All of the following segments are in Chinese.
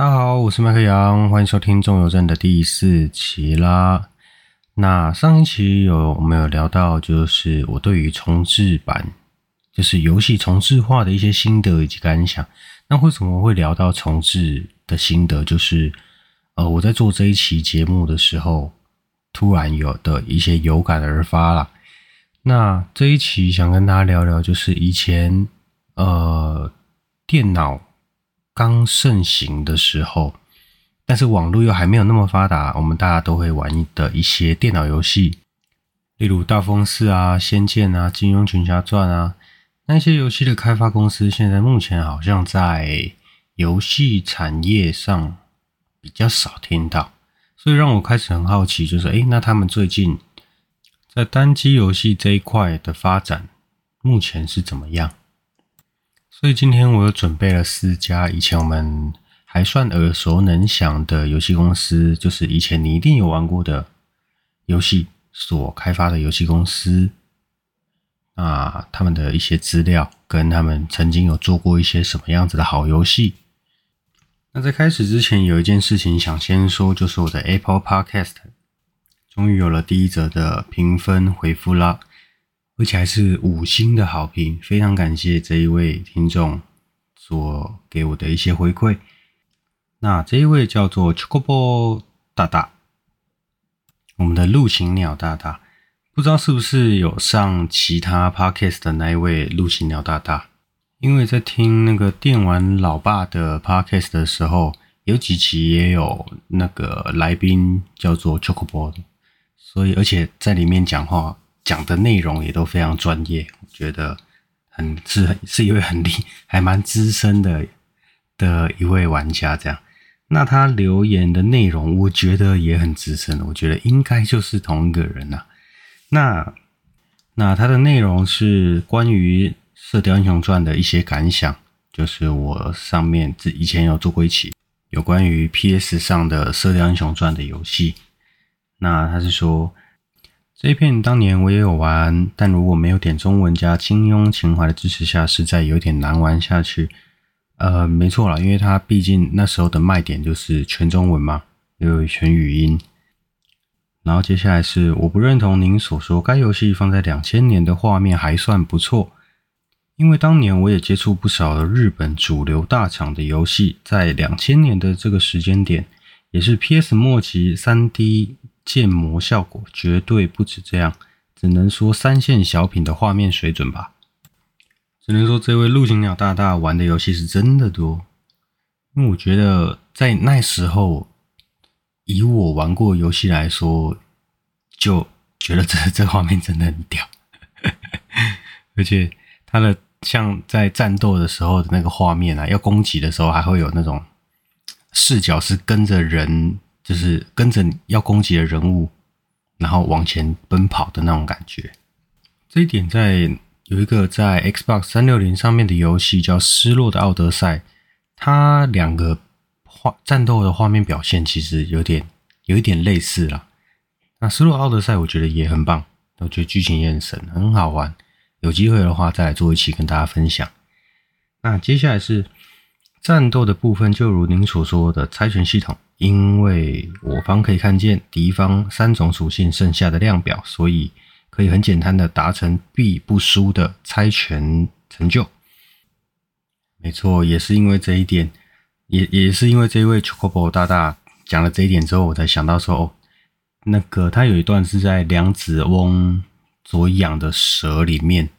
大家好，我是麦克杨，欢迎收听《众游站》的第四期啦。那上一期有我们有聊到，就是我对于重制版，就是游戏重制化的一些心得以及感想。那为什么会聊到重制的心得？就是呃，我在做这一期节目的时候，突然有的一些有感而发啦。那这一期想跟大家聊聊，就是以前呃电脑。刚盛行的时候，但是网络又还没有那么发达，我们大家都会玩的一些电脑游戏，例如《大风四》啊、《仙剑》啊、《金庸群侠传》啊，那些游戏的开发公司现在目前好像在游戏产业上比较少听到，所以让我开始很好奇，就是诶，那他们最近在单机游戏这一块的发展目前是怎么样？所以今天我又准备了四家以前我们还算耳熟能详的游戏公司，就是以前你一定有玩过的游戏所开发的游戏公司，啊，他们的一些资料跟他们曾经有做过一些什么样子的好游戏。那在开始之前，有一件事情想先说，就是我的 Apple Podcast 终于有了第一则的评分回复啦。而且还是五星的好评，非常感谢这一位听众所给我的一些回馈。那这一位叫做 Chocobo 大大，我们的陆行鸟大大，不知道是不是有上其他 Podcast 的那一位陆行鸟大大？因为在听那个电玩老爸的 Podcast 的时候，有几期也有那个来宾叫做 Chocobo 的，所以而且在里面讲话。讲的内容也都非常专业，我觉得很是是一位很厉还蛮资深的的一位玩家。这样，那他留言的内容，我觉得也很资深，我觉得应该就是同一个人呐、啊。那那他的内容是关于《射雕英雄传》的一些感想，就是我上面之以前有做过一期有关于 PS 上的《射雕英雄传》的游戏。那他是说。这一片当年我也有玩，但如果没有点中文加金庸情怀的支持下，实在有点难玩下去。呃，没错啦，因为它毕竟那时候的卖点就是全中文嘛，又有全语音。然后接下来是我不认同您所说，该游戏放在两千年的画面还算不错，因为当年我也接触不少的日本主流大厂的游戏，在两千年的这个时间点，也是 PS 末期三 D。建模效果绝对不止这样，只能说三线小品的画面水准吧。只能说这位陆行鸟大大玩的游戏是真的多，因为我觉得在那时候，以我玩过游戏来说，就觉得这这画面真的很屌，而且它的像在战斗的时候的那个画面啊，要攻击的时候还会有那种视角是跟着人。就是跟着要攻击的人物，然后往前奔跑的那种感觉。这一点在有一个在 Xbox 三六零上面的游戏叫《失落的奥德赛》，它两个画战斗的画面表现其实有点有一点类似啦。那《失落奥德赛》我觉得也很棒，我觉得剧情也很神，很好玩。有机会的话再来做一期跟大家分享。那接下来是战斗的部分，就如您所说的猜拳系统。因为我方可以看见敌方三种属性剩下的量表，所以可以很简单的达成必不输的猜拳成就。没错，也是因为这一点，也也是因为这位 Chocobo 大大讲了这一点之后，我才想到说，哦，那个他有一段是在梁子翁所养的蛇里面，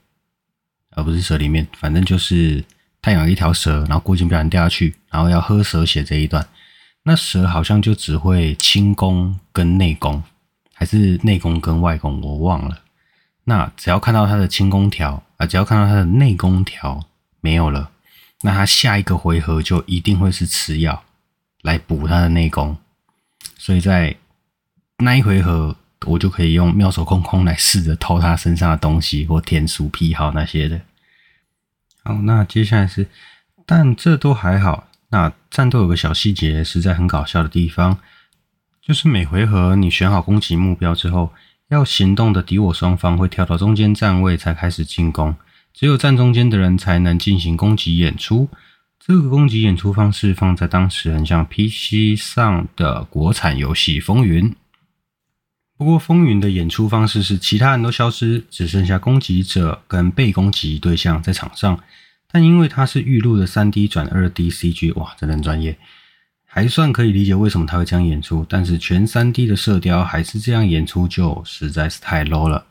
而不是蛇里面，反正就是他养了一条蛇，然后过肩不小心掉下去，然后要喝蛇血这一段。那蛇好像就只会轻功跟内功，还是内功跟外功，我忘了。那只要看到他的轻功条啊，只要看到他的内功条没有了，那他下一个回合就一定会是吃药来补他的内功。所以在那一回合，我就可以用妙手空空来试着偷他身上的东西或天书癖好那些的。好，那接下来是，但这都还好。那战斗有个小细节，实在很搞笑的地方，就是每回合你选好攻击目标之后，要行动的敌我双方会跳到中间站位才开始进攻，只有站中间的人才能进行攻击演出。这个攻击演出方式放在当时很像 PC 上的国产游戏《风云》。不过，《风云》的演出方式是其他人都消失，只剩下攻击者跟被攻击对象在场上。但因为它是预录的 3D 转 2D CG，哇，真的很专业，还算可以理解为什么他会这样演出。但是全 3D 的射雕还是这样演出，就实在是太 low 了。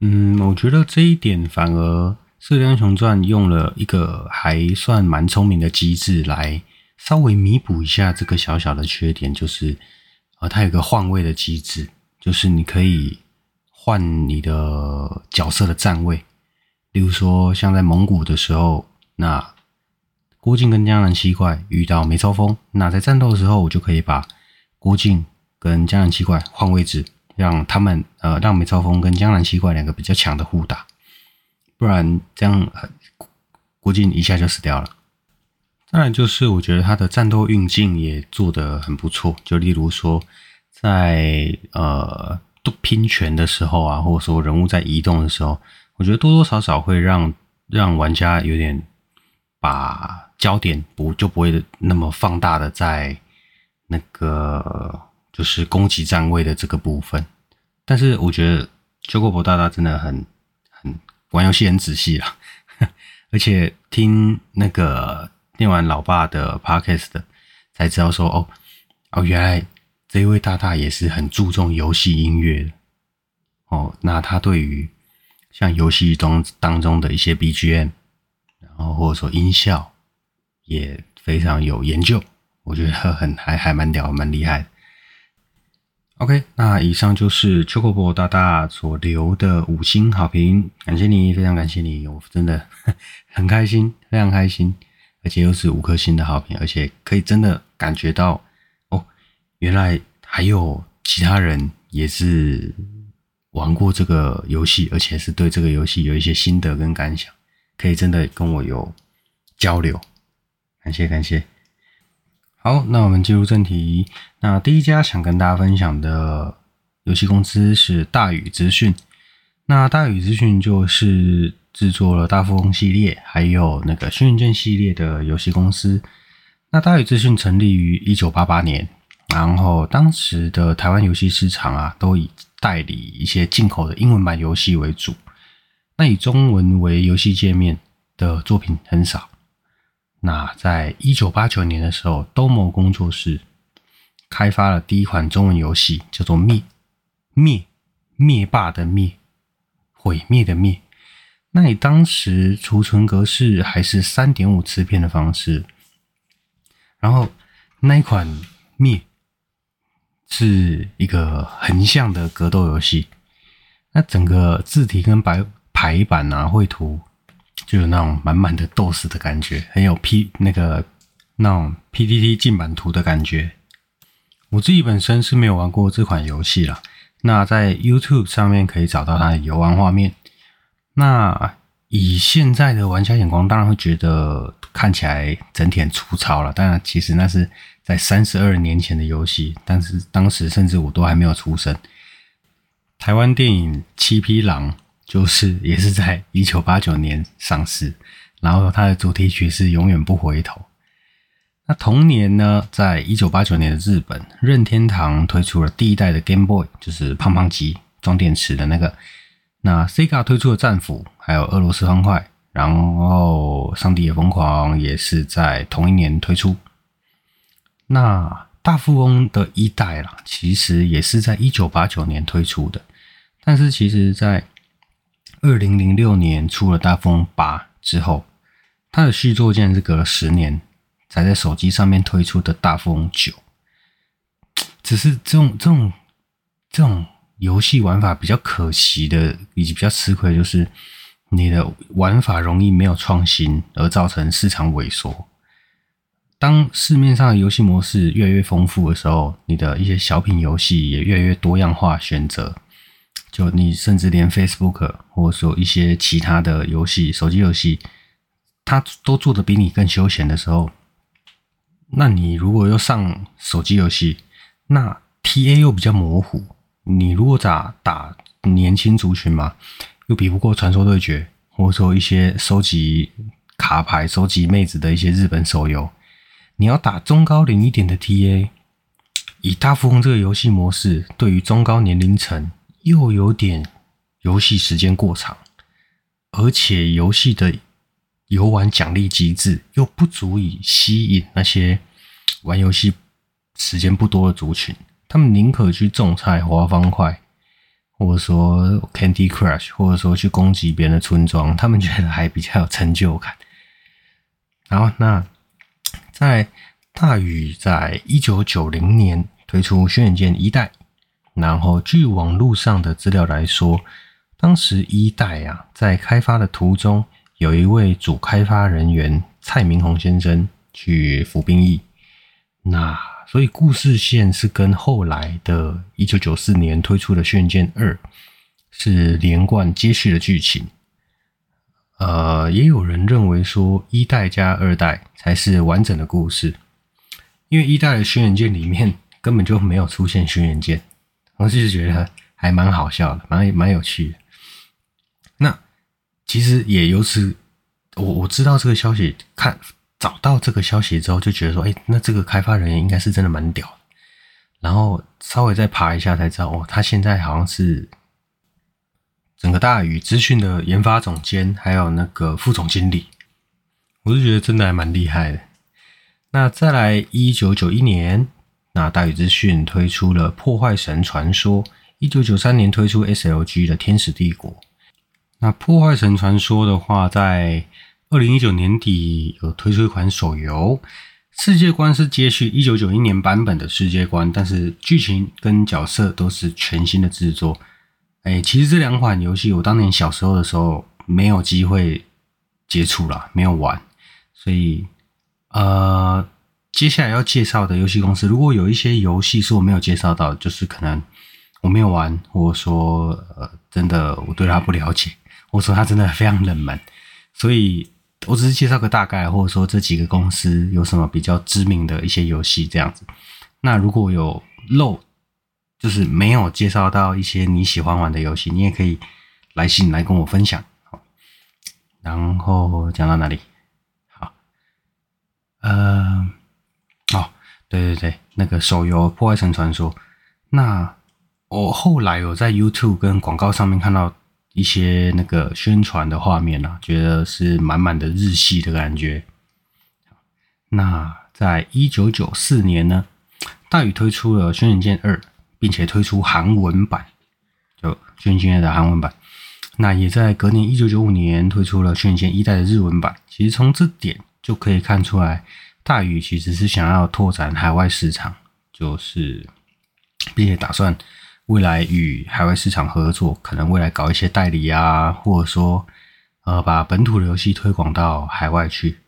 嗯，我觉得这一点反而《射雕英雄传》用了一个还算蛮聪明的机制来稍微弥补一下这个小小的缺点，就是呃，它有个换位的机制，就是你可以换你的角色的站位。例如说，像在蒙古的时候，那郭靖跟江南七怪遇到梅超风，那在战斗的时候，我就可以把郭靖跟江南七怪换位置，让他们呃，让梅超风跟江南七怪两个比较强的互打，不然这样郭靖一下就死掉了。当然，就是我觉得他的战斗运镜也做得很不错，就例如说在呃都拼拳的时候啊，或者说人物在移动的时候。我觉得多多少少会让让玩家有点把焦点不就不会那么放大的在那个就是攻击站位的这个部分，但是我觉得邱国博大大真的很很玩游戏很仔细啦，而且听那个电玩老爸的 podcast 才知道说哦哦原来这位大大也是很注重游戏音乐的哦，那他对于。像游戏中当中的一些 BGM，然后或者说音效也非常有研究，我觉得很还还蛮屌，蛮厉害。OK，那以上就是秋口博大大所留的五星好评，感谢你，非常感谢你，我真的很开心，非常开心，而且又是五颗星的好评，而且可以真的感觉到哦，原来还有其他人也是。玩过这个游戏，而且是对这个游戏有一些心得跟感想，可以真的跟我有交流，感谢感谢。好，那我们进入正题。那第一家想跟大家分享的游戏公司是大宇资讯。那大宇资讯就是制作了大富翁系列，还有那个轩辕剑系列的游戏公司。那大宇资讯成立于一九八八年，然后当时的台湾游戏市场啊，都以代理一些进口的英文版游戏为主，那以中文为游戏界面的作品很少。那在一九八九年的时候，Domo 工作室开发了第一款中文游戏，叫做灭《灭灭霸的灭毁灭的灭》。那你当时储存格式还是三点五磁片的方式，然后那一款灭。是一个横向的格斗游戏，那整个字体跟白排版啊，绘图就有那种满满的斗士的感觉，很有 P 那个那种 PDT 进版图的感觉。我自己本身是没有玩过这款游戏啦，那在 YouTube 上面可以找到它的游玩画面。那以现在的玩家眼光，当然会觉得看起来整体很粗糙了，当然其实那是。在三十二年前的游戏，但是当时甚至我都还没有出生。台湾电影《七匹狼》就是也是在一九八九年上市，然后它的主题曲是《永远不回头》。那同年呢，在一九八九年的日本，任天堂推出了第一代的 Game Boy，就是胖胖机装电池的那个。那 Sega 推出了战斧，还有俄罗斯方块，然后《上帝也疯狂》也是在同一年推出。那大富翁的一代啦，其实也是在一九八九年推出的，但是其实在二零零六年出了大富翁八之后，它的续作竟然是隔了十年才在手机上面推出的大富翁九。只是这种这种这种游戏玩法比较可惜的，以及比较吃亏，就是你的玩法容易没有创新，而造成市场萎缩。当市面上的游戏模式越来越丰富的时候，你的一些小品游戏也越来越多样化选择。就你甚至连 Facebook 或者说一些其他的游戏、手机游戏，它都做的比你更休闲的时候，那你如果要上手机游戏，那 TA 又比较模糊。你如果打打年轻族群嘛，又比不过传说对决，或者说一些收集。卡牌收集妹子的一些日本手游，你要打中高龄一点的 TA，以大富翁这个游戏模式，对于中高年龄层又有点游戏时间过长，而且游戏的游玩奖励机制又不足以吸引那些玩游戏时间不多的族群，他们宁可去种菜、滑方块。或者说 Candy Crush，或者说去攻击别人的村庄，他们觉得还比较有成就感。然后，那在大宇在一九九零年推出轩辕剑一代，然后据网络上的资料来说，当时一代啊在开发的途中，有一位主开发人员蔡明宏先生去服兵役，那。所以故事线是跟后来的1994年推出的《轩辕剑二》是连贯接续的剧情。呃，也有人认为说一代加二代才是完整的故事，因为一代的轩辕剑里面根本就没有出现轩辕剑，我就是觉得还蛮好笑的，蛮蛮有趣的。那其实也由此，我我知道这个消息看。找到这个消息之后，就觉得说，哎，那这个开发人员应该是真的蛮屌。然后稍微再爬一下才知道，哦，他现在好像是整个大宇资讯的研发总监，还有那个副总经理。我就觉得真的还蛮厉害的。那再来，一九九一年，那大宇资讯推出了《破坏神传说》。一九九三年推出 SLG 的《天使帝国》。那《破坏神传说》的话，在二零一九年底有推出一款手游，世界观是接续一九九一年版本的世界观，但是剧情跟角色都是全新的制作。哎，其实这两款游戏我当年小时候的时候没有机会接触啦，没有玩，所以呃，接下来要介绍的游戏公司，如果有一些游戏是我没有介绍到，就是可能我没有玩，或者说呃，真的我对它不了解，或者说它真的非常冷门，所以。我只是介绍个大概，或者说这几个公司有什么比较知名的一些游戏这样子。那如果有漏，就是没有介绍到一些你喜欢玩的游戏，你也可以来信来跟我分享。好，然后讲到哪里？好，呃，哦，对对对，那个手游《破坏神传说》，那我后来有在 YouTube 跟广告上面看到。一些那个宣传的画面啊，觉得是满满的日系的感觉。那在一九九四年呢，大宇推出了《轩辕剑二》，并且推出韩文版，就《轩辕剑》的韩文版。那也在隔年一九九五年推出了《轩辕剑一代》的日文版。其实从这点就可以看出来，大宇其实是想要拓展海外市场，就是并且打算。未来与海外市场合作，可能未来搞一些代理啊，或者说，呃，把本土的游戏推广到海外去。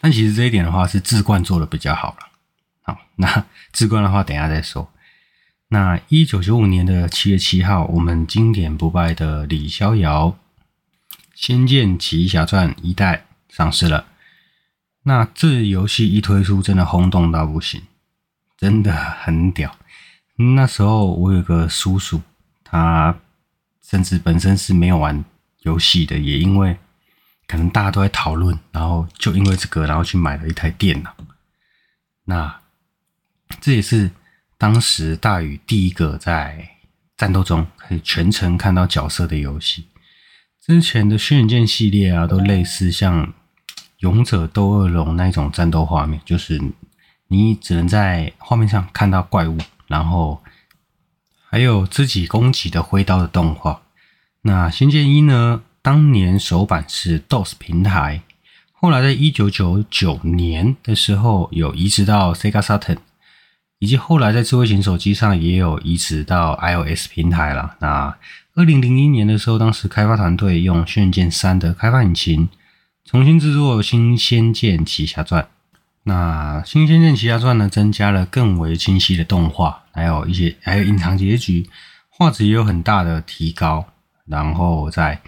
但其实这一点的话，是志冠做的比较好了。好，那志冠的话，等一下再说。那一九九五年的七月七号，我们经典不败的李逍遥《仙剑奇侠传一代》上市了。那这游戏一推出，真的轰动到不行，真的很屌。那时候我有个叔叔，他甚至本身是没有玩游戏的，也因为可能大家都在讨论，然后就因为这个，然后去买了一台电脑。那这也是当时大宇第一个在战斗中可以全程看到角色的游戏。之前的轩辕剑系列啊，都类似像勇者斗恶龙那种战斗画面，就是你只能在画面上看到怪物。然后还有自己攻击的挥刀的动画。那《仙剑一》呢？当年首版是 DOS 平台，后来在一九九九年的时候有移植到 Sega Saturn，以及后来在智慧型手机上也有移植到 iOS 平台了。那二零零一年的时候，当时开发团队用《轩辕剑三》的开发引擎重新制作《新仙剑奇侠传》。那《新仙剑奇侠传》呢，增加了更为清晰的动画，还有一些还有隐藏结局，画质也有很大的提高。然后在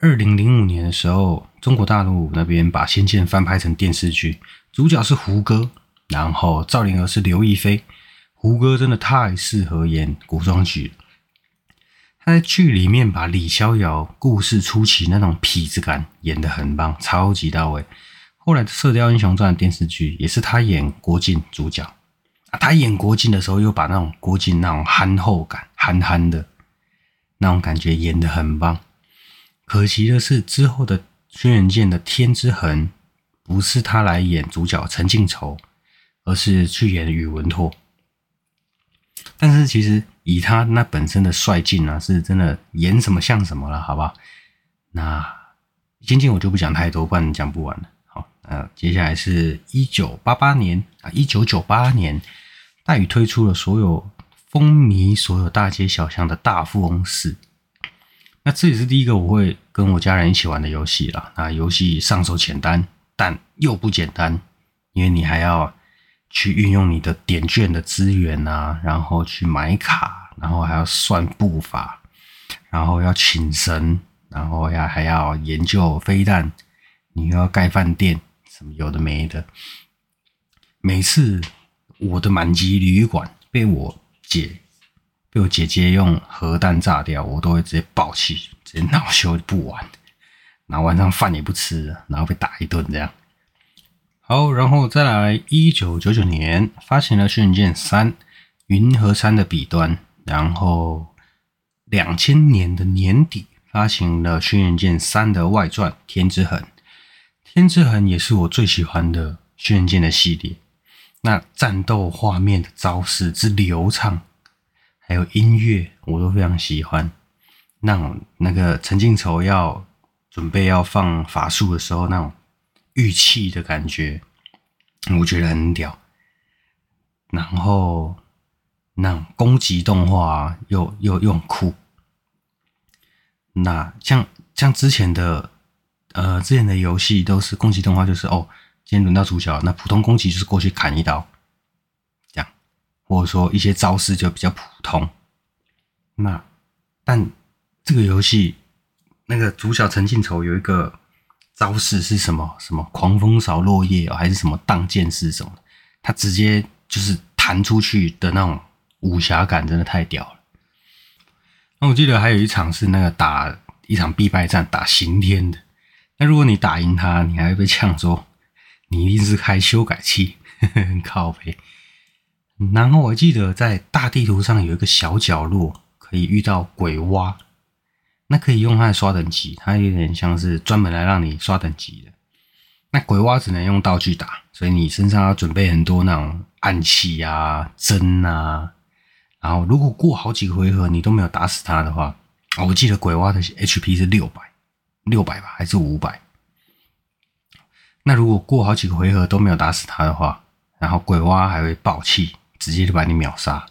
二零零五年的时候，中国大陆那边把《仙剑》翻拍成电视剧，主角是胡歌，然后赵灵儿是刘亦菲。胡歌真的太适合演古装剧，他在剧里面把李逍遥故事初期那种痞子感演得很棒，超级到位。后来《射雕英雄传》电视剧也是他演郭靖主角，他演郭靖的时候又把那种郭靖那种憨厚感、憨憨的那种感觉演得很棒。可惜的是，之后的轩辕剑的《天之痕》不是他来演主角陈靖仇，而是去演宇文拓。但是其实以他那本身的帅劲啊，是真的演什么像什么了，好不好？那仙剑我就不讲太多，不然讲不完了。好，那，接下来是一九八八年啊，一九九八年，大宇推出了所有风靡所有大街小巷的大富翁四。那这也是第一个我会跟我家人一起玩的游戏了。那游戏上手简单，但又不简单，因为你还要去运用你的点券的资源啊，然后去买卡，然后还要算步伐，然后要请神，然后要还要研究飞弹，你又要盖饭店。什么有的没的，每次我的满级旅馆被我姐被我姐姐用核弹炸掉，我都会直接爆气，直接恼羞不玩，然后晚上饭也不吃，然后被打一顿这样。好，然后再来，一九九九年发行了《轩辕剑三》云和山的彼端，然后两千年的年底发行了《轩辕剑三》的外传《天之痕》。天之痕也是我最喜欢的轩辕剑的系列，那战斗画面的招式之流畅，还有音乐我都非常喜欢。那种那个陈靖仇要准备要放法术的时候，那种玉器的感觉，我觉得很屌。然后那种攻击动画又又又很酷。那像像之前的。呃，之前的游戏都是攻击动画，就是哦，今天轮到主角，那普通攻击就是过去砍一刀，这样，或者说一些招式就比较普通。那但这个游戏那个主角陈靖仇有一个招式是什么？什么狂风扫落叶，还是什么荡剑式什么？他直接就是弹出去的那种武侠感，真的太屌了。那我记得还有一场是那个打一场必败战，打刑天的。那如果你打赢他，你还会被呛说你一定是开修改器，靠北。然后我记得在大地图上有一个小角落可以遇到鬼蛙，那可以用它来刷等级，它有点像是专门来让你刷等级的。那鬼蛙只能用道具打，所以你身上要准备很多那种暗器啊、针啊。然后如果过好几个回合你都没有打死它的话，我记得鬼蛙的 HP 是六百。六百吧，还是五百？那如果过好几个回合都没有打死他的话，然后鬼蛙还会爆气，直接就把你秒杀。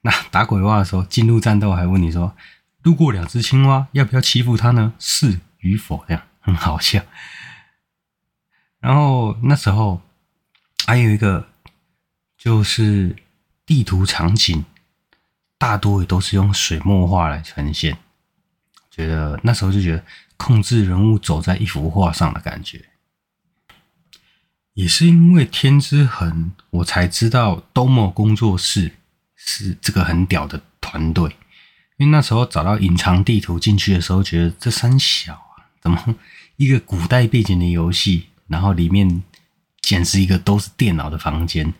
那打鬼蛙的时候，进入战斗还问你说：“路过两只青蛙，要不要欺负他呢？是与否？”这 样很好笑。然后那时候还有一个，就是地图场景大多也都是用水墨画来呈现。觉得那时候就觉得控制人物走在一幅画上的感觉，也是因为天之痕，我才知道 Domo 工作室是这个很屌的团队。因为那时候找到隐藏地图进去的时候，觉得这三小啊，怎么 一个古代背景的游戏，然后里面简直一个都是电脑的房间，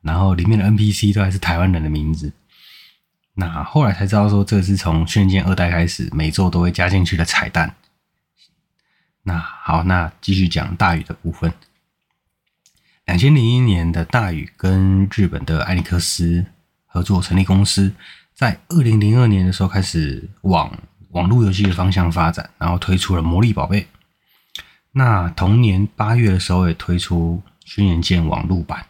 然后里面的 NPC 都还是台湾人的名字。那后来才知道说，这是从《轩辕剑二代》开始，每周都会加进去的彩蛋。那好，那继续讲大宇的部分。两千零一年的大宇跟日本的艾尼克斯合作成立公司，在二零零二年的时候开始往网络游戏的方向发展，然后推出了《魔力宝贝》。那同年八月的时候也推出《轩辕剑》网络版。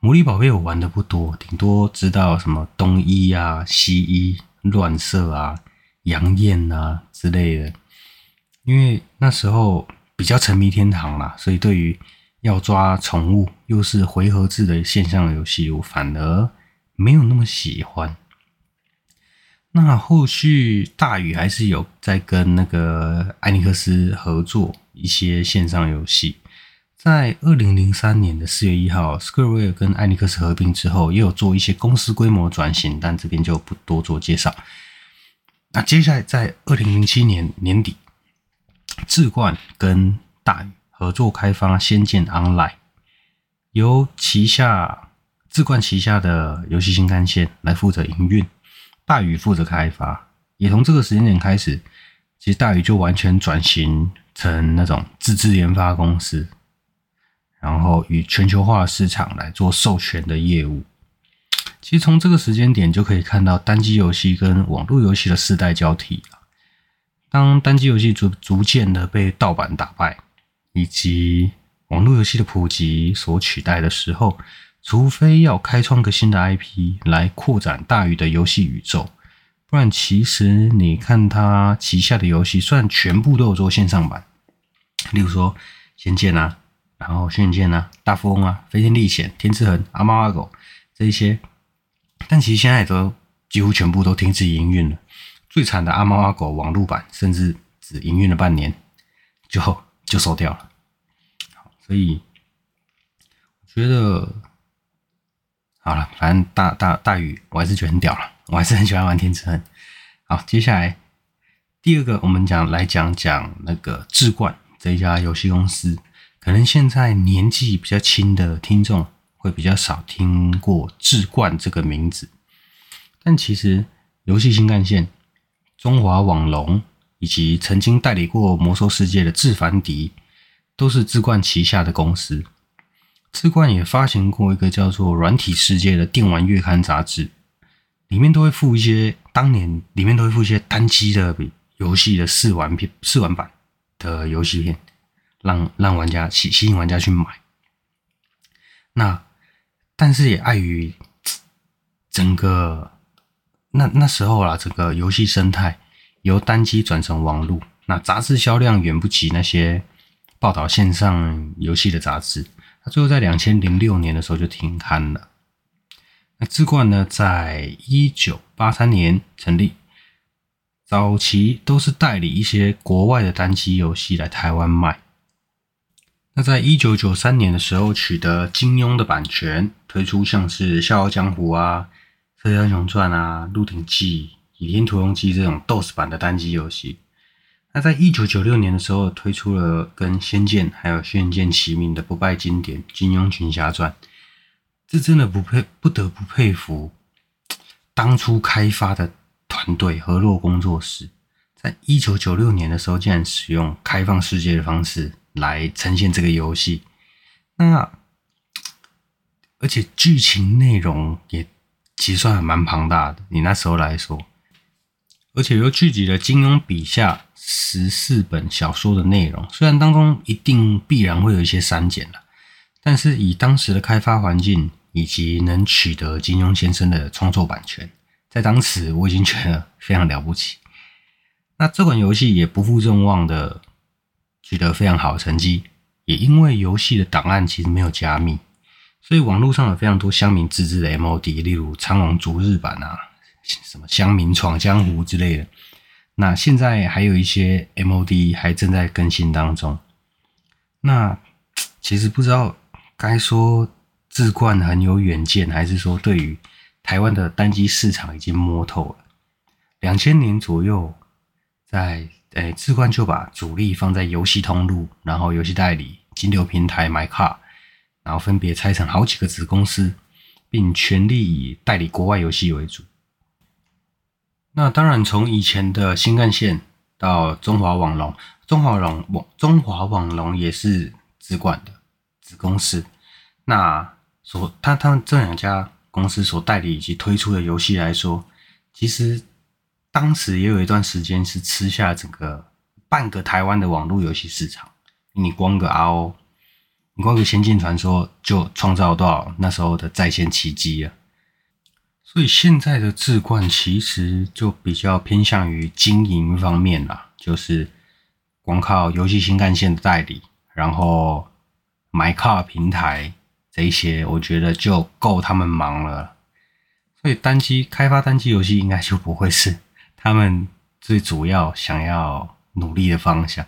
魔力宝贝我玩的不多，顶多知道什么东一啊、西一、乱射啊、杨艳啊之类的。因为那时候比较沉迷天堂啦，所以对于要抓宠物又是回合制的线上游戏，我反而没有那么喜欢。那后续大宇还是有在跟那个艾尼克斯合作一些线上游戏。在二零零三年的四月一号，Square 跟艾尼克斯合并之后，也有做一些公司规模转型，但这边就不多做介绍。那接下来在二零零七年年底，智冠跟大宇合作开发《仙剑 Online》，由旗下智冠旗下的游戏新干线来负责营运，大宇负责开发。也从这个时间点开始，其实大宇就完全转型成那种自制研发公司，然后与全球化市场来做授权的业务。其实从这个时间点就可以看到单机游戏跟网络游戏的世代交替了。当单机游戏逐逐渐的被盗版打败，以及网络游戏的普及所取代的时候，除非要开创个新的 IP 来扩展大宇的游戏宇宙，不然其实你看他旗下的游戏，虽然全部都有做线上版，例如说《仙剑》啊，然后《轩辕剑》啊，《大富翁》啊，《飞天历险》、《天之痕》、《阿猫阿狗》这一些。但其实现在都几乎全部都停止营运了。最惨的阿猫阿狗网络版，甚至只营运了半年，就就收掉了。所以我觉得好了，反正大大大宇我还是觉得很屌了，我还是很喜欢玩天之痕。好，接下来第二个，我们讲来讲讲那个智冠这一家游戏公司。可能现在年纪比较轻的听众。会比较少听过智冠这个名字，但其实游戏新干线、中华网龙以及曾经代理过魔兽世界的智凡迪，都是智冠旗下的公司。智冠也发行过一个叫做《软体世界》的电玩月刊杂志，里面都会附一些当年里面都会附一些单机的游戏的试玩片、试玩版的游戏片，让让玩家吸吸引玩家去买。那但是也碍于整个那那时候啦，整个游戏生态由单机转成网络，那杂志销量远不及那些报道线上游戏的杂志。它最后在两千零六年的时候就停刊了。那智冠呢，在一九八三年成立，早期都是代理一些国外的单机游戏来台湾卖。那在一九九三年的时候，取得金庸的版权，推出像是《笑傲江湖》啊、《射雕英雄传》啊、《鹿鼎记》、《倚天屠龙记》这种 DOS 版的单机游戏。那在一九九六年的时候，推出了跟《仙剑》还有《轩辕剑》齐名的不败经典《金庸群侠传》。这真的不佩不得不佩服当初开发的团队河洛工作室，在一九九六年的时候，竟然使用开放世界的方式。来呈现这个游戏，那而且剧情内容也其实算还蛮庞大的。你那时候来说，而且又聚集了金庸笔下十四本小说的内容，虽然当中一定必然会有一些删减了，但是以当时的开发环境以及能取得金庸先生的创作版权，在当时我已经觉得非常了不起。那这款游戏也不负众望的。取得非常好的成绩，也因为游戏的档案其实没有加密，所以网络上有非常多乡民自制的 MOD，例如《苍龙逐日版》啊，什么《乡民闯江湖》之类的。那现在还有一些 MOD 还正在更新当中。那 其实不知道该说志冠很有远见，还是说对于台湾的单机市场已经摸透了。两千年左右，在。哎，智冠就把主力放在游戏通路，然后游戏代理、金流平台、MyCar，然后分别拆成好几个子公司，并全力以代理国外游戏为主。那当然，从以前的新干线到中华网龙，中华网网中华网龙也是智冠的子公司。那所他他们这两家公司所代理以及推出的游戏来说，其实。当时也有一段时间是吃下整个半个台湾的网络游戏市场。你光个 RO，你光个《仙剑传说》就创造多少那时候的在线奇迹啊！所以现在的置冠其实就比较偏向于经营方面啦，就是光靠游戏新干线的代理，然后 MyCar 平台这一些，我觉得就够他们忙了。所以单机开发单机游戏应该就不会是。他们最主要想要努力的方向。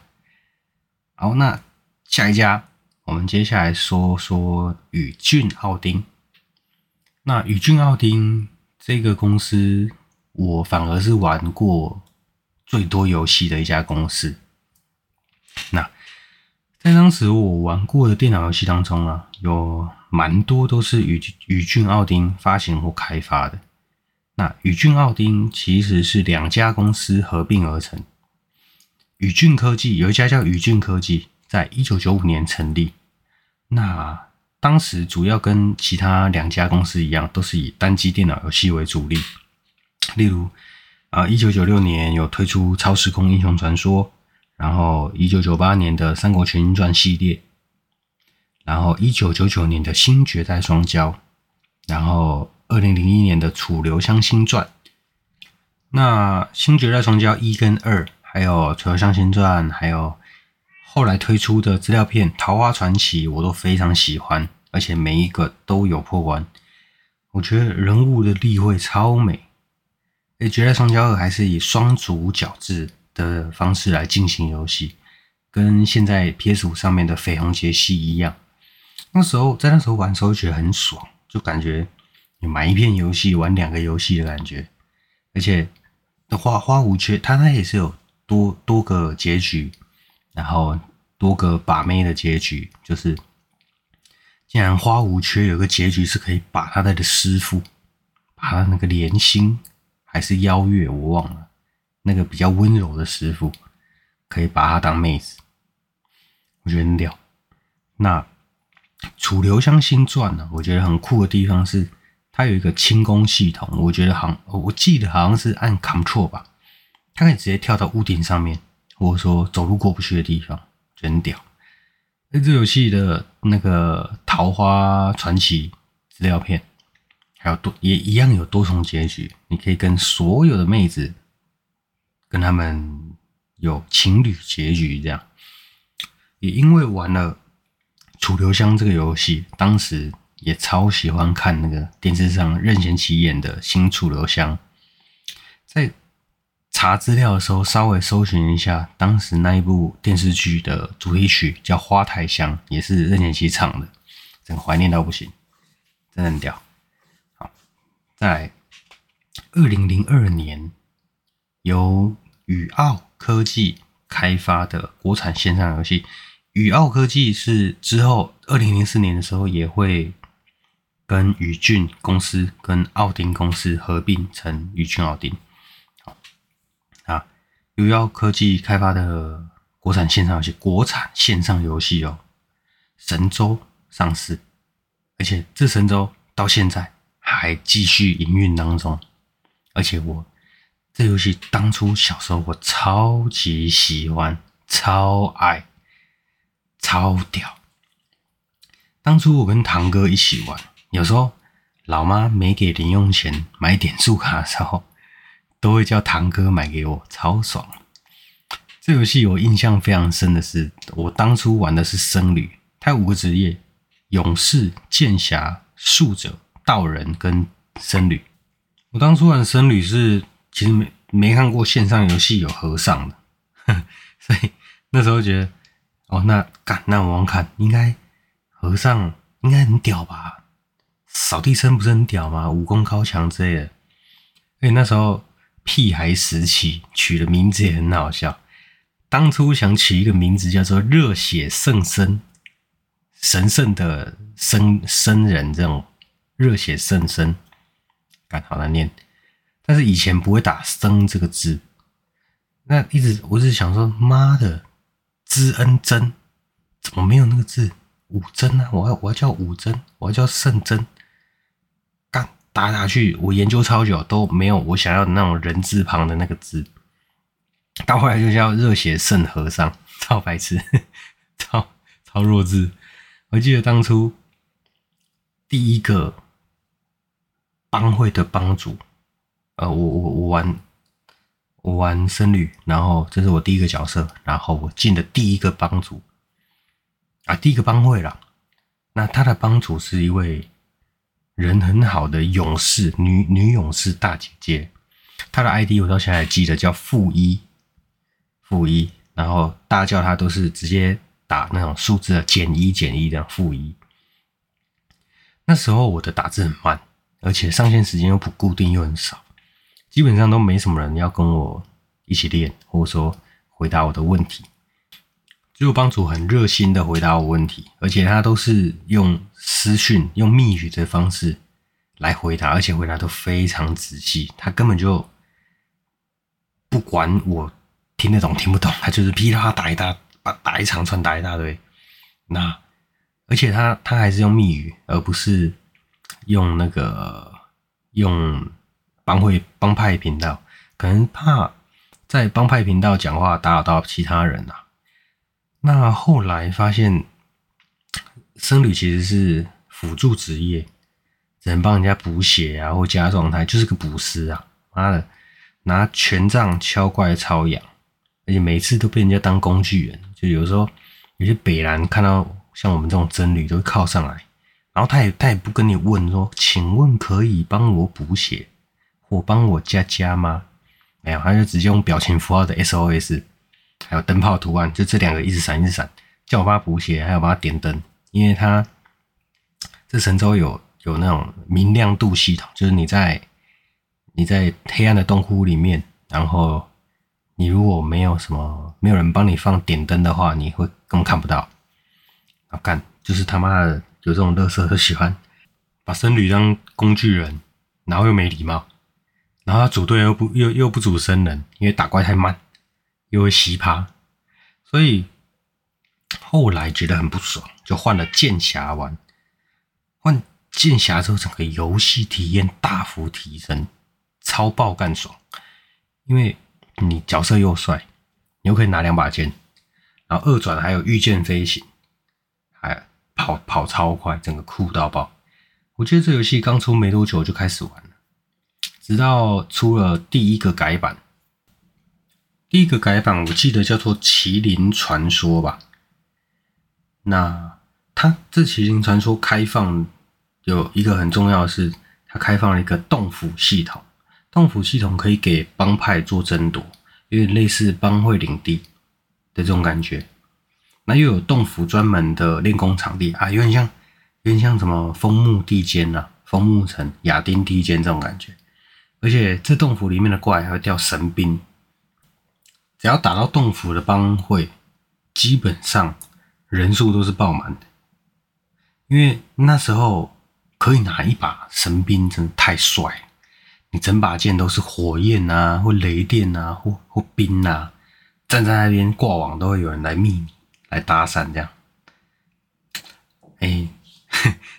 好，那下一家，我们接下来说说宇峻奥丁。那宇峻奥丁这个公司，我反而是玩过最多游戏的一家公司。那在当时我玩过的电脑游戏当中啊，有蛮多都是宇宇峻奥丁发行或开发的。那宇峻奥丁其实是两家公司合并而成。宇峻科技有一家叫宇峻科技，在一九九五年成立。那当时主要跟其他两家公司一样，都是以单机电脑游戏为主力。例如啊，一九九六年有推出《超时空英雄传说》。然后，一九九八年的《三国群英传》系列，然后一九九九年的《新绝代双骄》，然后二零零一年的《楚留香新传》。那《新绝代双骄》一跟二，还有《楚留香新传》，还有后来推出的资料片《桃花传奇》，我都非常喜欢，而且每一个都有破关。我觉得人物的立绘超美。诶，《绝代双骄二》还是以双主角制。的方式来进行游戏，跟现在 PS5 上面的绯红杰西一样。那时候在那时候玩的时候觉得很爽，就感觉你买一片游戏玩两个游戏的感觉。而且的花花无缺，它它也是有多多个结局，然后多个把妹的结局。就是竟然花无缺有个结局是可以把他的师傅，把他那个莲心还是邀月，我忘了。那个比较温柔的师傅，可以把他当妹子，我觉得很屌。那《楚留香新传》呢？我觉得很酷的地方是，它有一个轻功系统。我觉得好，我记得好像是按 Ctrl 吧，它可以直接跳到屋顶上面，或者说走路过不去的地方，就很屌。这游戏的那个《桃花传奇》资料片，还有多也一样有多重结局，你可以跟所有的妹子。跟他们有情侣结局，这样也因为玩了《楚留香》这个游戏，当时也超喜欢看那个电视上任贤齐演的新《楚留香》。在查资料的时候，稍微搜寻一下，当时那一部电视剧的主题曲叫《花太香》，也是任贤齐唱的，真怀念到不行，真的很屌。好，在二零零二年由宇奥科技开发的国产线上游戏，宇奥科技是之后二零零四年的时候也会跟宇峻公司跟奥丁公司合并成宇峻奥丁。好啊，宇奥科技开发的国产线上游戏，国产线上游戏哦，神州上市，而且这神州到现在还继续营运当中，而且我。这游戏当初小时候我超级喜欢，超爱，超屌。当初我跟堂哥一起玩，有时候老妈没给零用钱买点数卡的时候，都会叫堂哥买给我，超爽。这游戏我印象非常深的是，我当初玩的是僧侣，它有五个职业：勇士、剑侠、术者、道人跟僧侣。我当初玩僧侣是。其实没没看过线上游戏有和尚的，呵，所以那时候觉得，哦，那干那我们看，应该和尚应该很屌吧？扫地僧不是很屌吗？武功高强之类的。所以那时候屁孩时期取的名字也很好笑，当初想取一个名字叫做“热血圣僧”，神圣的僧僧人这种热血圣僧，干好难念。但是以前不会打“僧”这个字，那一直我是想说，妈的，知恩真怎么没有那个字？武真啊，我要我要叫武真，我要叫圣真。干打打去，我研究超久都没有我想要的那种人字旁的那个字。到后来就叫热血圣和尚，超白痴，超超弱智。我记得当初第一个帮会的帮主。呃，我我我玩我玩僧侣，然后这是我第一个角色，然后我进的第一个帮主啊，第一个帮会啦。那他的帮主是一位人很好的勇士，女女勇士大姐姐，她的 ID 我到现在还记得，叫负一负一，然后大家叫她都是直接打那种数字的减一减一这样负一。那时候我的打字很慢，而且上线时间又不固定又很少。基本上都没什么人要跟我一起练，或者说回答我的问题。就帮主很热心的回答我问题，而且他都是用私讯、用密语的方式来回答，而且回答都非常仔细。他根本就不管我听得懂听不懂，他就是噼里啪啦打一大把打一长串打一大堆。那而且他他还是用密语，而不是用那个用帮会帮派频道，可能怕在帮派频道讲话打扰到其他人啊。那后来发现，僧侣其实是辅助职业，只能帮人家补血啊，或加状态，就是个补师啊。妈的，拿权杖敲怪超痒，而且每次都被人家当工具人。就有时候有些北兰看到像我们这种僧侣，都会靠上来，然后他也他也不跟你问说，请问可以帮我补血或帮我加加吗？没有，他就直接用表情符号的 SOS。还有灯泡图案，就这两个一直闪一直闪，叫我帮他补血，还有帮他点灯，因为他这神州有有那种明亮度系统，就是你在你在黑暗的洞窟里面，然后你如果没有什么没有人帮你放点灯的话，你会根本看不到。好干，就是他妈的有这种乐色，都喜欢把僧侣当工具人，然后又没礼貌，然后他组队又不又又不组僧人，因为打怪太慢。又会奇葩，所以后来觉得很不爽，就换了剑侠玩。换剑侠之后，整个游戏体验大幅提升，超爆干爽。因为你角色又帅，你又可以拿两把剑，然后二转还有御剑飞行，还跑跑超快，整个酷到爆。我记得这游戏刚出没多久就开始玩了，直到出了第一个改版。第一个改版我记得叫做《麒麟传说》吧。那它这《麒麟传说》开放有一个很重要的是，它开放了一个洞府系统。洞府系统可以给帮派做争夺，有点类似帮会领地的这种感觉。那又有洞府专门的练功场地啊，有点像有点像什么枫木地间呐、啊、枫木城、亚丁地间这种感觉。而且这洞府里面的怪还会掉神兵。只要打到洞府的帮会，基本上人数都是爆满的。因为那时候可以拿一把神兵，真的太帅！你整把剑都是火焰啊，或雷电啊，或或冰啊，站在那边挂网都会有人来密你，来搭讪这样。哎，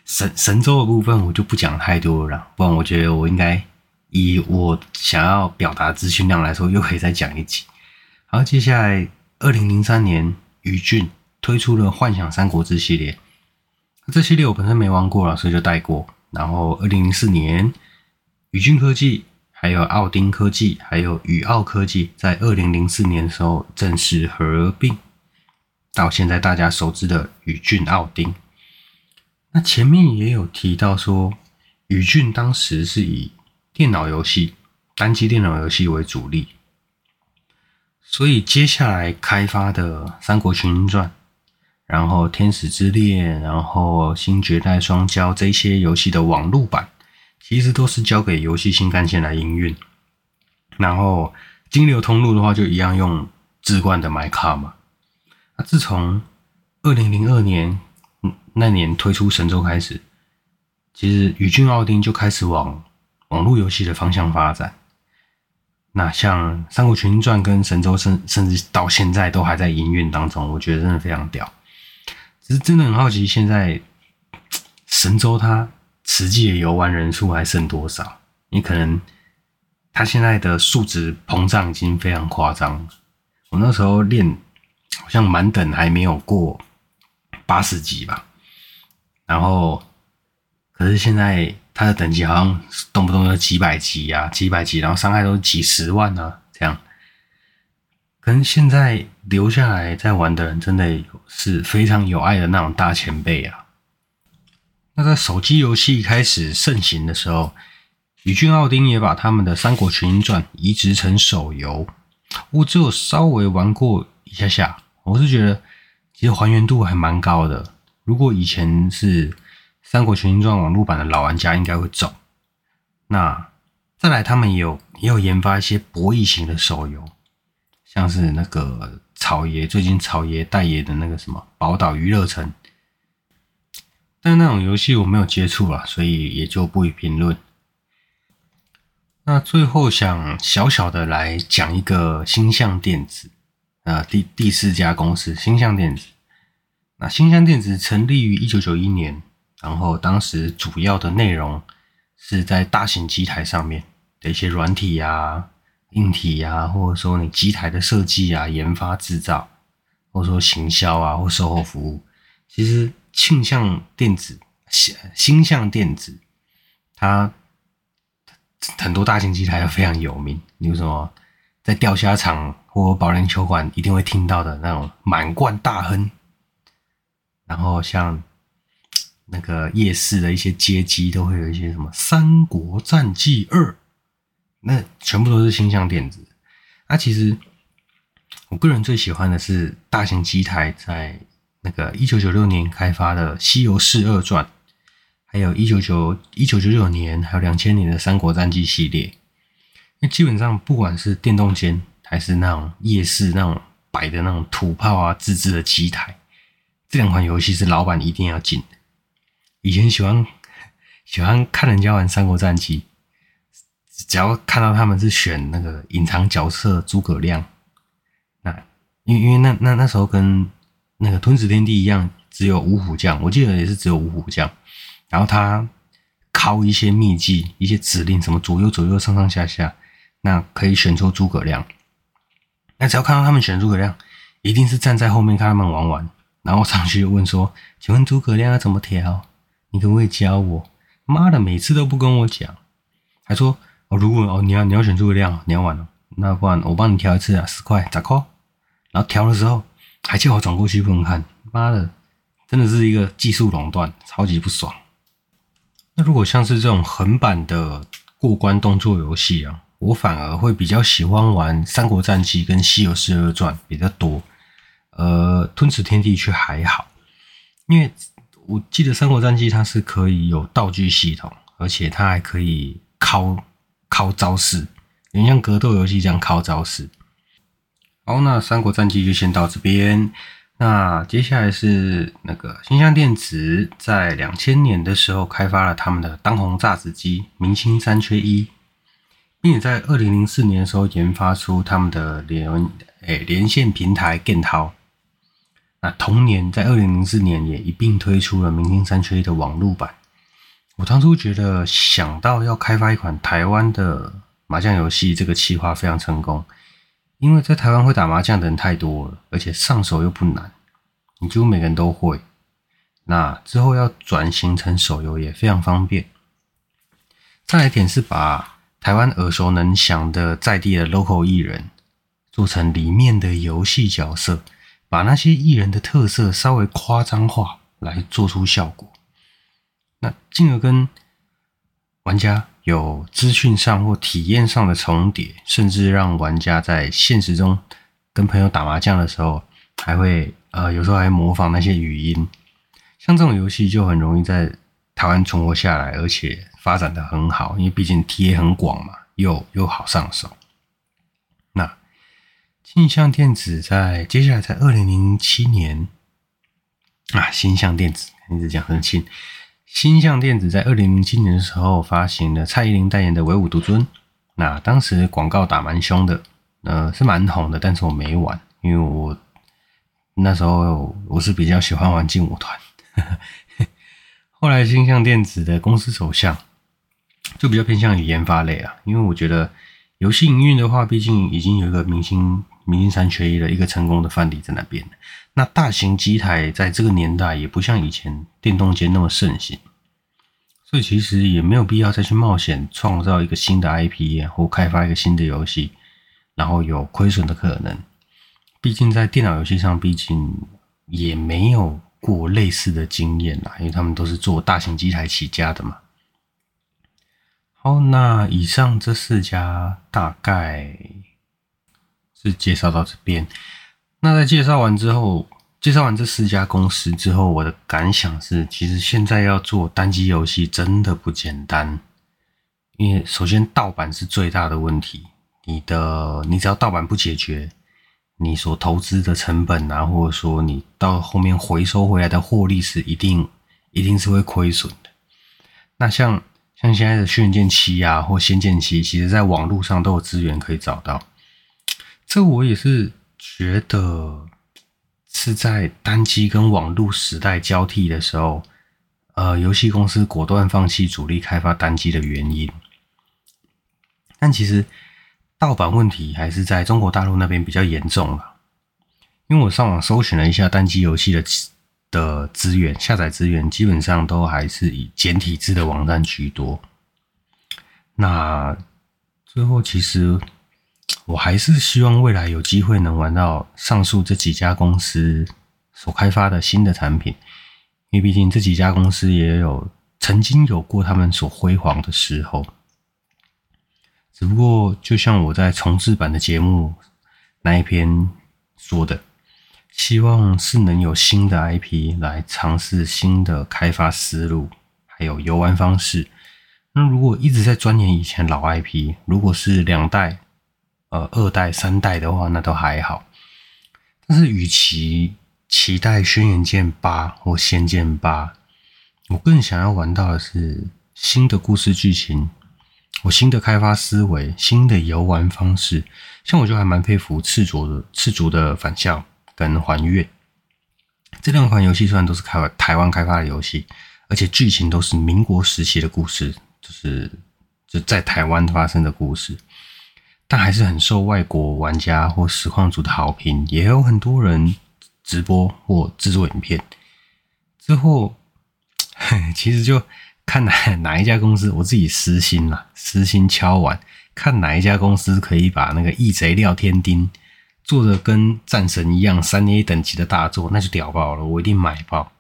神神州的部分我就不讲太多了，不然我觉得我应该以我想要表达资讯量来说，又可以再讲一集。然后接下来，二零零三年，宇峻推出了《幻想三国志》系列。这系列我本身没玩过了，所以就带过。然后二零零四年，宇峻科技、还有奥丁科技、还有宇奥科技，在二零零四年的时候正式合并，到现在大家熟知的宇峻奥丁。那前面也有提到说，宇峻当时是以电脑游戏、单机电脑游戏为主力。所以接下来开发的《三国群英传》，然后《天使之恋》，然后《新绝代双骄》这些游戏的网络版，其实都是交给游戏新干线来营运。然后金流通路的话，就一样用志冠的买卡嘛。那自从二零零二年那年推出神州开始，其实宇峻奥丁就开始往网络游戏的方向发展。那像《三国群英传》跟《神州》甚甚至到现在都还在营运当中，我觉得真的非常屌。只是真的很好奇，现在神州它实际的游玩人数还剩多少？你可能它现在的数值膨胀已经非常夸张。我那时候练好像满等还没有过八十级吧，然后可是现在。他的等级好像动不动就几百级啊，几百级，然后伤害都几十万啊，这样。可能现在留下来在玩的人，真的是非常有爱的那种大前辈啊。那在手机游戏开始盛行的时候，宇峻奥丁也把他们的《三国群英传》移植成手游。我只有稍微玩过一下下，我是觉得其实还原度还蛮高的。如果以前是。《三国群英传》网络版的老玩家应该会走。那再来，他们也有也有研发一些博弈型的手游，像是那个草爷最近草爷代言的那个什么宝岛娱乐城，但那种游戏我没有接触了，所以也就不予评论。那最后想小小的来讲一个星象电子啊，第第四家公司星象电子。那星象电子成立于一九九一年，然后当时主要的内容是在大型机台上面的一些软体啊。硬体啊，或者说你机台的设计啊、研发制造，或者说行销啊或售后服务，其实庆象电子、星象电子，它很多大型机台都非常有名。比如什么在钓虾场或保龄球馆一定会听到的那种满贯大亨，然后像那个夜市的一些街机都会有一些什么《三国战记二》。那全部都是星象电子。那其实我个人最喜欢的是大型机台，在那个一九九六年开发的《西游释二传》，还有一九九一九九九年还有两千年的《三国战记》系列。那基本上不管是电动间还是那种夜市那种摆的那种土炮啊、自制的机台，这两款游戏是老板一定要进的。以前喜欢喜欢看人家玩《三国战记》。只要看到他们是选那个隐藏角色诸葛亮，那因因为那那那时候跟那个吞食天地一样，只有五虎将，我记得也是只有五虎将。然后他靠一些秘技、一些指令，什么左右左右、上上下下，那可以选出诸葛亮。那只要看到他们选诸葛亮，一定是站在后面看他们玩玩，然后上去问说：“请问诸葛亮要怎么调？你可不可以教我？”妈的，每次都不跟我讲，还说。哦，如果哦你要你要选诸葛亮，你要玩哦，那不然我帮你调一次啊，十块咋扣？然后调的时候还叫我转过去不能看，妈的，真的是一个技术垄断，超级不爽。那如果像是这种横版的过关动作游戏啊，我反而会比较喜欢玩《三国战记》跟《西游十二传》比较多，呃，《吞食天地》却还好，因为我记得《三国战记》它是可以有道具系统，而且它还可以靠。靠招式，有像格斗游戏这样靠招式。好，那《三国战记》就先到这边。那接下来是那个星象电子在两千年的时候开发了他们的当红炸子机“明星三缺一”，并且在二零零四年的时候研发出他们的连诶、欸、连线平台剑涛。那同年在二零零四年也一并推出了“明星三缺一”的网络版。我当初觉得想到要开发一款台湾的麻将游戏，这个企划非常成功，因为在台湾会打麻将的人太多了，而且上手又不难，你几乎每个人都会。那之后要转型成手游也非常方便。再来一点是把台湾耳熟能详的在地的 local 艺人做成里面的游戏角色，把那些艺人的特色稍微夸张化来做出效果。那进而跟玩家有资讯上或体验上的重叠，甚至让玩家在现实中跟朋友打麻将的时候，还会呃有时候还模仿那些语音。像这种游戏就很容易在台湾存活下来，而且发展的很好，因为毕竟体验很广嘛，又又好上手。星象电子在接下来在二零零七年啊，星象电子一直讲很庆。星象电子在二零零七年的时候发行了蔡依林代言的《唯舞独尊》，那当时广告打蛮凶的，呃，是蛮红的，但是我没玩，因为我那时候我是比较喜欢玩劲舞团。后来星象电子的公司走向就比较偏向于研发类啊，因为我觉得游戏营运的话，毕竟已经有一个明星明星三缺一的一个成功的范例在那边。那大型机台在这个年代也不像以前电动间那么盛行，所以其实也没有必要再去冒险创造一个新的 IP 或开发一个新的游戏，然后有亏损的可能。毕竟在电脑游戏上，毕竟也没有过类似的经验啦，因为他们都是做大型机台起家的嘛。好，那以上这四家大概是介绍到这边。那在介绍完之后，介绍完这四家公司之后，我的感想是，其实现在要做单机游戏真的不简单。因为首先盗版是最大的问题，你的你只要盗版不解决，你所投资的成本啊，或者说你到后面回收回来的获利是一定一定是会亏损的。那像像现在的轩辕剑七啊，或仙剑七，其实在网络上都有资源可以找到。这我也是觉得是在单机跟网络时代交替的时候，呃，游戏公司果断放弃主力开发单机的原因。但其实盗版问题还是在中国大陆那边比较严重了，因为我上网搜寻了一下单机游戏的的资源，下载资源基本上都还是以简体字的网站居多。那最后其实。我还是希望未来有机会能玩到上述这几家公司所开发的新的产品，因为毕竟这几家公司也有曾经有过他们所辉煌的时候。只不过，就像我在重制版的节目那一篇说的，希望是能有新的 IP 来尝试新的开发思路，还有游玩方式。那如果一直在钻研以前老 IP，如果是两代。呃，二代、三代的话，那都还好。但是，与其期待《轩辕剑八》或《仙剑八》，我更想要玩到的是新的故事剧情，我新的开发思维、新的游玩方式。像我就还蛮佩服赤足的赤足的返校跟还愿这两款游戏，虽然都是开台湾开发的游戏，而且剧情都是民国时期的故事，就是就在台湾发生的故事。但还是很受外国玩家或实况组的好评，也有很多人直播或制作影片。之后，其实就看哪哪一家公司，我自己私心啦，私心敲碗，看哪一家公司可以把那个《异贼廖天丁》做的跟战神一样三 A 等级的大作，那就屌爆了，我一定买爆。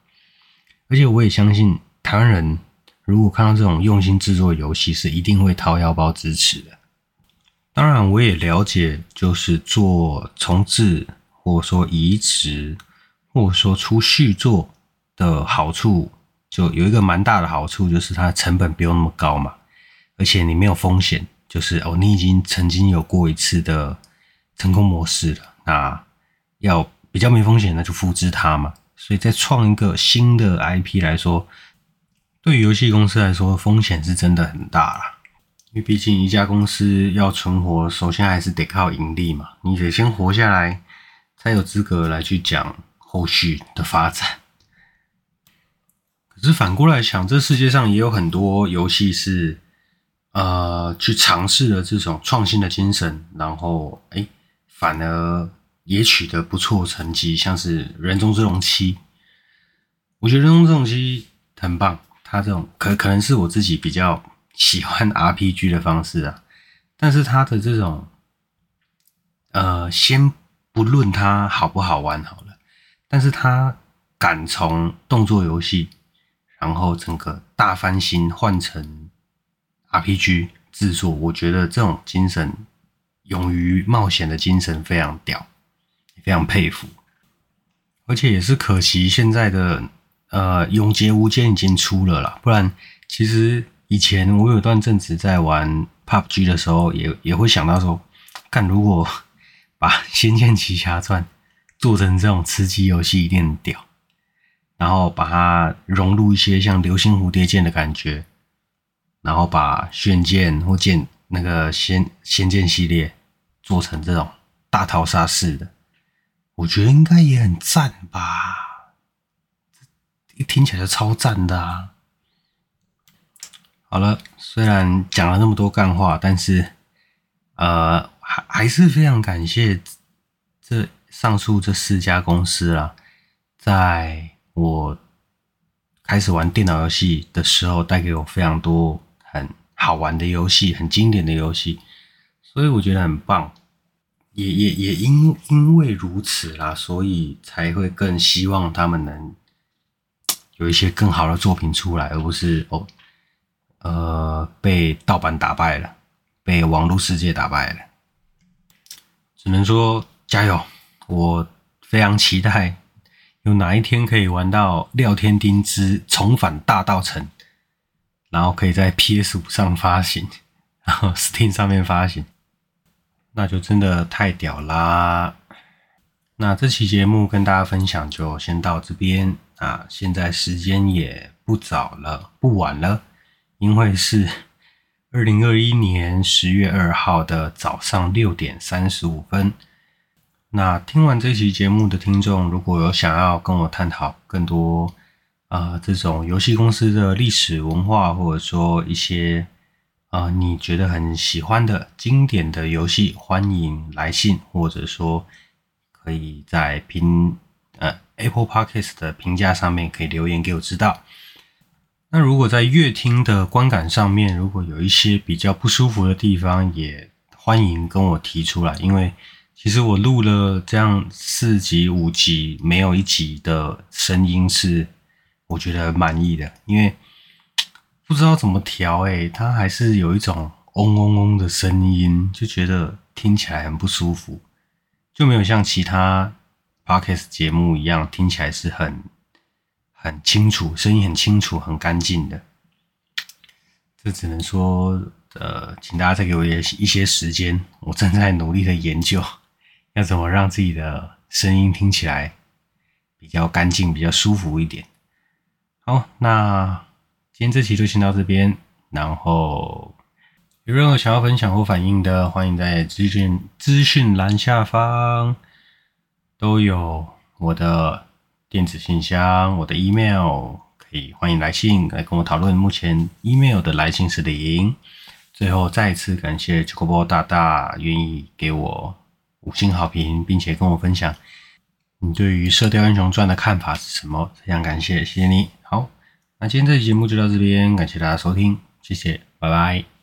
而且我也相信台湾人如果看到这种用心制作游戏，是一定会掏腰包支持的。当然，我也了解，就是做重置，或者说移植，或者说出续作的好处，就有一个蛮大的好处，就是它的成本不用那么高嘛，而且你没有风险，就是哦，你已经曾经有过一次的成功模式了，那要比较没风险，那就复制它嘛。所以，在创一个新的 IP 来说，对于游戏公司来说，风险是真的很大了。因为毕竟一家公司要存活，首先还是得靠盈利嘛。你得先活下来，才有资格来去讲后续的发展。可是反过来想，这世界上也有很多游戏是，呃，去尝试了这种创新的精神，然后哎，反而也取得不错成绩，像是《人中之龙七》。我觉得《人中之龙七》很棒，它这种可可能是我自己比较。喜欢 RPG 的方式啊，但是它的这种，呃，先不论它好不好玩好了，但是它敢从动作游戏，然后整个大翻新换成 RPG 制作，我觉得这种精神，勇于冒险的精神非常屌，非常佩服，而且也是可惜现在的呃《永劫无间》已经出了啦，不然其实。以前我有段阵子在玩 PUBG 的时候也，也会想到说，看如果把《仙剑奇侠传》做成这种吃鸡游戏，一定很屌。然后把它融入一些像流星蝴蝶剑的感觉，然后把轩剑或剑那个仙仙剑系列做成这种大逃杀式的，我觉得应该也很赞吧。一听起来就超赞的啊！好了，虽然讲了那么多干话，但是呃，还还是非常感谢这上述这四家公司啦，在我开始玩电脑游戏的时候，带给我非常多很好玩的游戏，很经典的游戏，所以我觉得很棒。也也也因因为如此啦，所以才会更希望他们能有一些更好的作品出来，而不是哦。呃，被盗版打败了，被网络世界打败了，只能说加油！我非常期待有哪一天可以玩到《廖天丁之重返大道城》，然后可以在 PS 五上发行，然后 Steam 上面发行，那就真的太屌啦！那这期节目跟大家分享就先到这边啊，现在时间也不早了，不晚了，因为是二零二一年十月二号的早上六点三十五分。那听完这期节目的听众，如果有想要跟我探讨更多啊、呃、这种游戏公司的历史文化，或者说一些啊、你觉得很喜欢的经典的游戏，欢迎来信，或者说。可以在评呃 Apple Podcast 的评价上面可以留言给我知道。那如果在乐听的观感上面，如果有一些比较不舒服的地方，也欢迎跟我提出来。因为其实我录了这样四集五集，没有一集的声音是我觉得满意的。因为不知道怎么调，诶，它还是有一种嗡嗡嗡的声音，就觉得听起来很不舒服。就没有像其他 podcast 节目一样听起来是很很清楚，声音很清楚、很干净的。这只能说，呃，请大家再给我一些一些时间，我正在努力的研究，要怎么让自己的声音听起来比较干净、比较舒服一点。好，那今天这期就先到这边，然后。有任何想要分享或反映的，欢迎在资讯资讯栏下方都有我的电子信箱，我的 email，可以欢迎来信来跟我讨论。目前 email 的来信是零。最后再次感谢 Chocobo 大大愿意给我五星好评，并且跟我分享你对于《射雕英雄传》的看法是什么，非常感谢，谢谢你。好，那今天这期节目就到这边，感谢大家收听，谢谢，拜拜。